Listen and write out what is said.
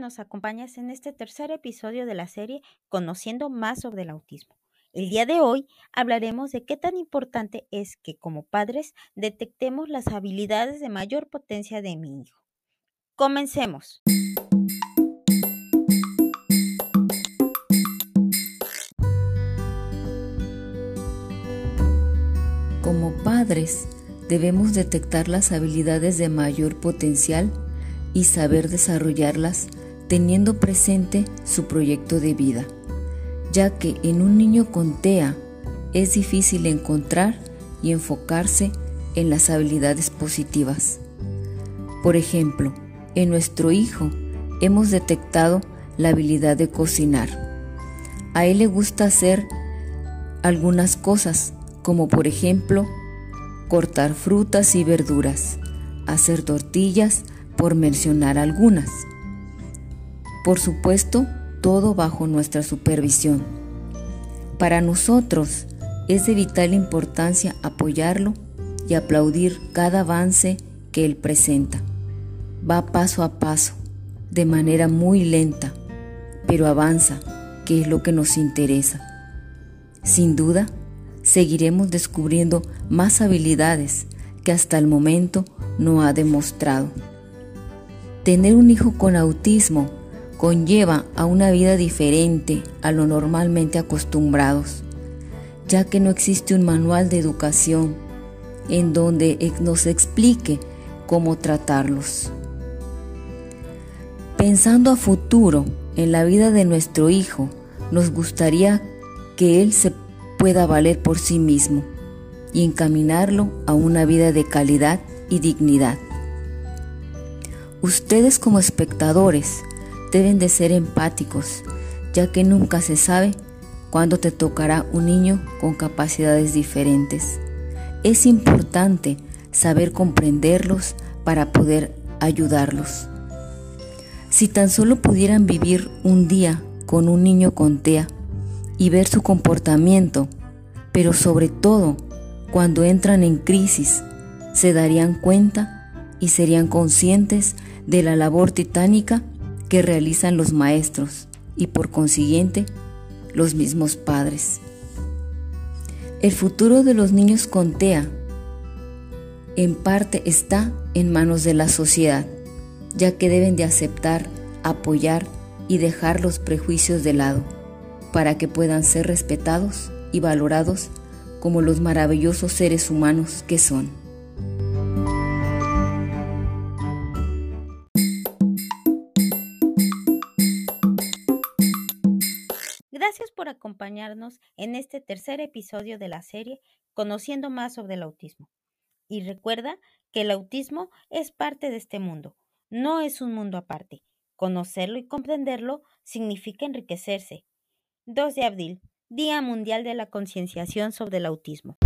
nos acompañas en este tercer episodio de la serie Conociendo más sobre el autismo. El día de hoy hablaremos de qué tan importante es que como padres detectemos las habilidades de mayor potencia de mi hijo. Comencemos. Como padres, debemos detectar las habilidades de mayor potencial y saber desarrollarlas teniendo presente su proyecto de vida, ya que en un niño con TEA es difícil encontrar y enfocarse en las habilidades positivas. Por ejemplo, en nuestro hijo hemos detectado la habilidad de cocinar. A él le gusta hacer algunas cosas, como por ejemplo cortar frutas y verduras, hacer tortillas, por mencionar algunas. Por supuesto, todo bajo nuestra supervisión. Para nosotros es de vital importancia apoyarlo y aplaudir cada avance que él presenta. Va paso a paso, de manera muy lenta, pero avanza, que es lo que nos interesa. Sin duda, seguiremos descubriendo más habilidades que hasta el momento no ha demostrado. Tener un hijo con autismo conlleva a una vida diferente a lo normalmente acostumbrados, ya que no existe un manual de educación en donde nos explique cómo tratarlos. Pensando a futuro en la vida de nuestro hijo, nos gustaría que él se pueda valer por sí mismo y encaminarlo a una vida de calidad y dignidad. Ustedes como espectadores deben de ser empáticos, ya que nunca se sabe cuándo te tocará un niño con capacidades diferentes. Es importante saber comprenderlos para poder ayudarlos. Si tan solo pudieran vivir un día con un niño con TEA y ver su comportamiento, pero sobre todo cuando entran en crisis, se darían cuenta y serían conscientes de la labor titánica que realizan los maestros y por consiguiente los mismos padres. El futuro de los niños con TEA en parte está en manos de la sociedad, ya que deben de aceptar, apoyar y dejar los prejuicios de lado para que puedan ser respetados y valorados como los maravillosos seres humanos que son. Gracias por acompañarnos en este tercer episodio de la serie Conociendo más sobre el autismo. Y recuerda que el autismo es parte de este mundo, no es un mundo aparte. Conocerlo y comprenderlo significa enriquecerse. 2 de abril, Día Mundial de la Concienciación sobre el Autismo.